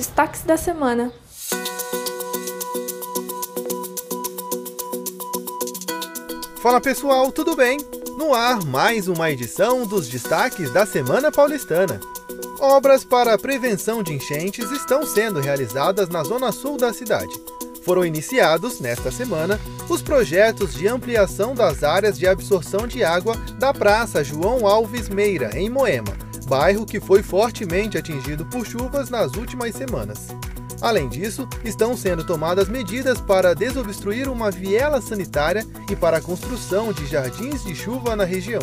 destaques da semana. Fala pessoal, tudo bem? No ar, mais uma edição dos destaques da Semana Paulistana. Obras para prevenção de enchentes estão sendo realizadas na zona sul da cidade. Foram iniciados, nesta semana, os projetos de ampliação das áreas de absorção de água da Praça João Alves Meira, em Moema, bairro que foi fortemente atingido por chuvas nas últimas semanas. Além disso, estão sendo tomadas medidas para desobstruir uma viela sanitária e para a construção de jardins de chuva na região.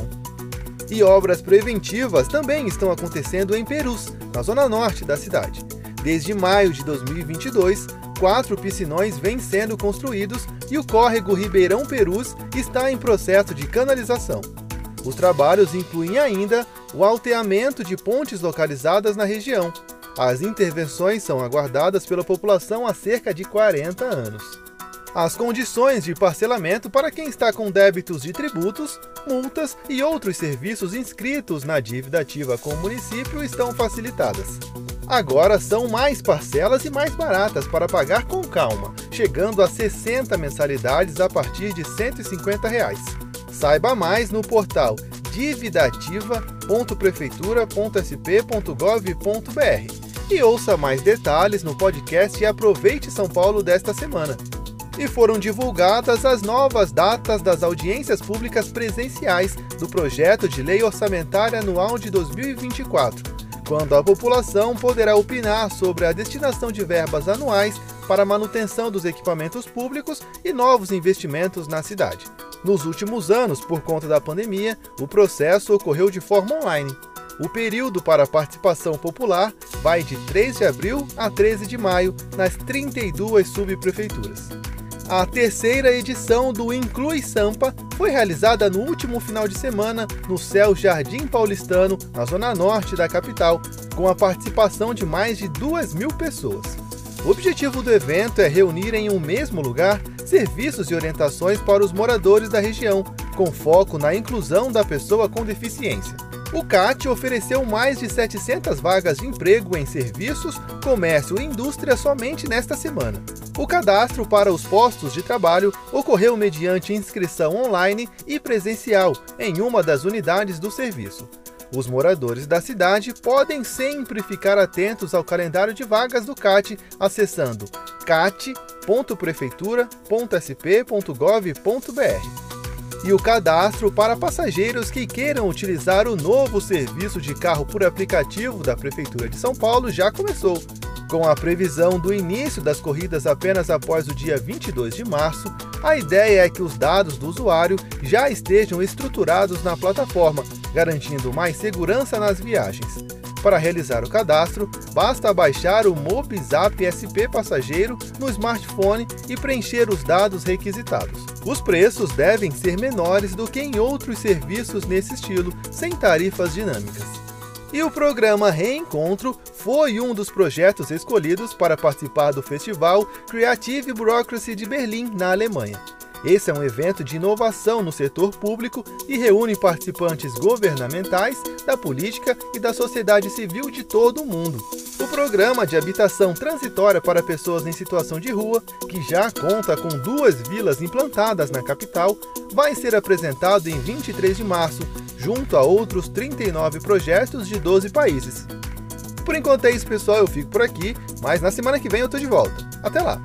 E obras preventivas também estão acontecendo em Perus, na zona norte da cidade. Desde maio de 2022, quatro piscinões vêm sendo construídos e o córrego Ribeirão Perus está em processo de canalização. Os trabalhos incluem ainda o alteamento de pontes localizadas na região. As intervenções são aguardadas pela população há cerca de 40 anos. As condições de parcelamento para quem está com débitos de tributos, multas e outros serviços inscritos na dívida ativa com o município estão facilitadas. Agora são mais parcelas e mais baratas para pagar com calma, chegando a 60 mensalidades a partir de 150 reais. Saiba mais no portal dividativa.prefeitura.sp.gov.br e ouça mais detalhes no podcast e aproveite São Paulo desta semana. E foram divulgadas as novas datas das audiências públicas presenciais do projeto de lei orçamentária anual de 2024 quando a população poderá opinar sobre a destinação de verbas anuais para a manutenção dos equipamentos públicos e novos investimentos na cidade. Nos últimos anos, por conta da pandemia, o processo ocorreu de forma online. O período para participação popular vai de 3 de abril a 13 de maio nas 32 subprefeituras. A terceira edição do Inclui Sampa foi realizada no último final de semana no Céu Jardim Paulistano, na zona norte da capital, com a participação de mais de duas mil pessoas. O objetivo do evento é reunir em um mesmo lugar serviços e orientações para os moradores da região, com foco na inclusão da pessoa com deficiência. O CAT ofereceu mais de 700 vagas de emprego em serviços, comércio e indústria somente nesta semana. O cadastro para os postos de trabalho ocorreu mediante inscrição online e presencial em uma das unidades do serviço. Os moradores da cidade podem sempre ficar atentos ao calendário de vagas do CAT acessando cat.prefeitura.sp.gov.br. E o cadastro para passageiros que queiram utilizar o novo serviço de carro por aplicativo da Prefeitura de São Paulo já começou. Com a previsão do início das corridas apenas após o dia 22 de março, a ideia é que os dados do usuário já estejam estruturados na plataforma, garantindo mais segurança nas viagens. Para realizar o cadastro, basta baixar o Mobizap SP Passageiro no smartphone e preencher os dados requisitados. Os preços devem ser menores do que em outros serviços nesse estilo, sem tarifas dinâmicas. E o programa Reencontro foi um dos projetos escolhidos para participar do festival Creative Bureaucracy de Berlim, na Alemanha. Esse é um evento de inovação no setor público e reúne participantes governamentais, da política e da sociedade civil de todo o mundo. O programa de habitação transitória para pessoas em situação de rua, que já conta com duas vilas implantadas na capital, vai ser apresentado em 23 de março, junto a outros 39 projetos de 12 países. Por enquanto é isso, pessoal. Eu fico por aqui, mas na semana que vem eu tô de volta. Até lá!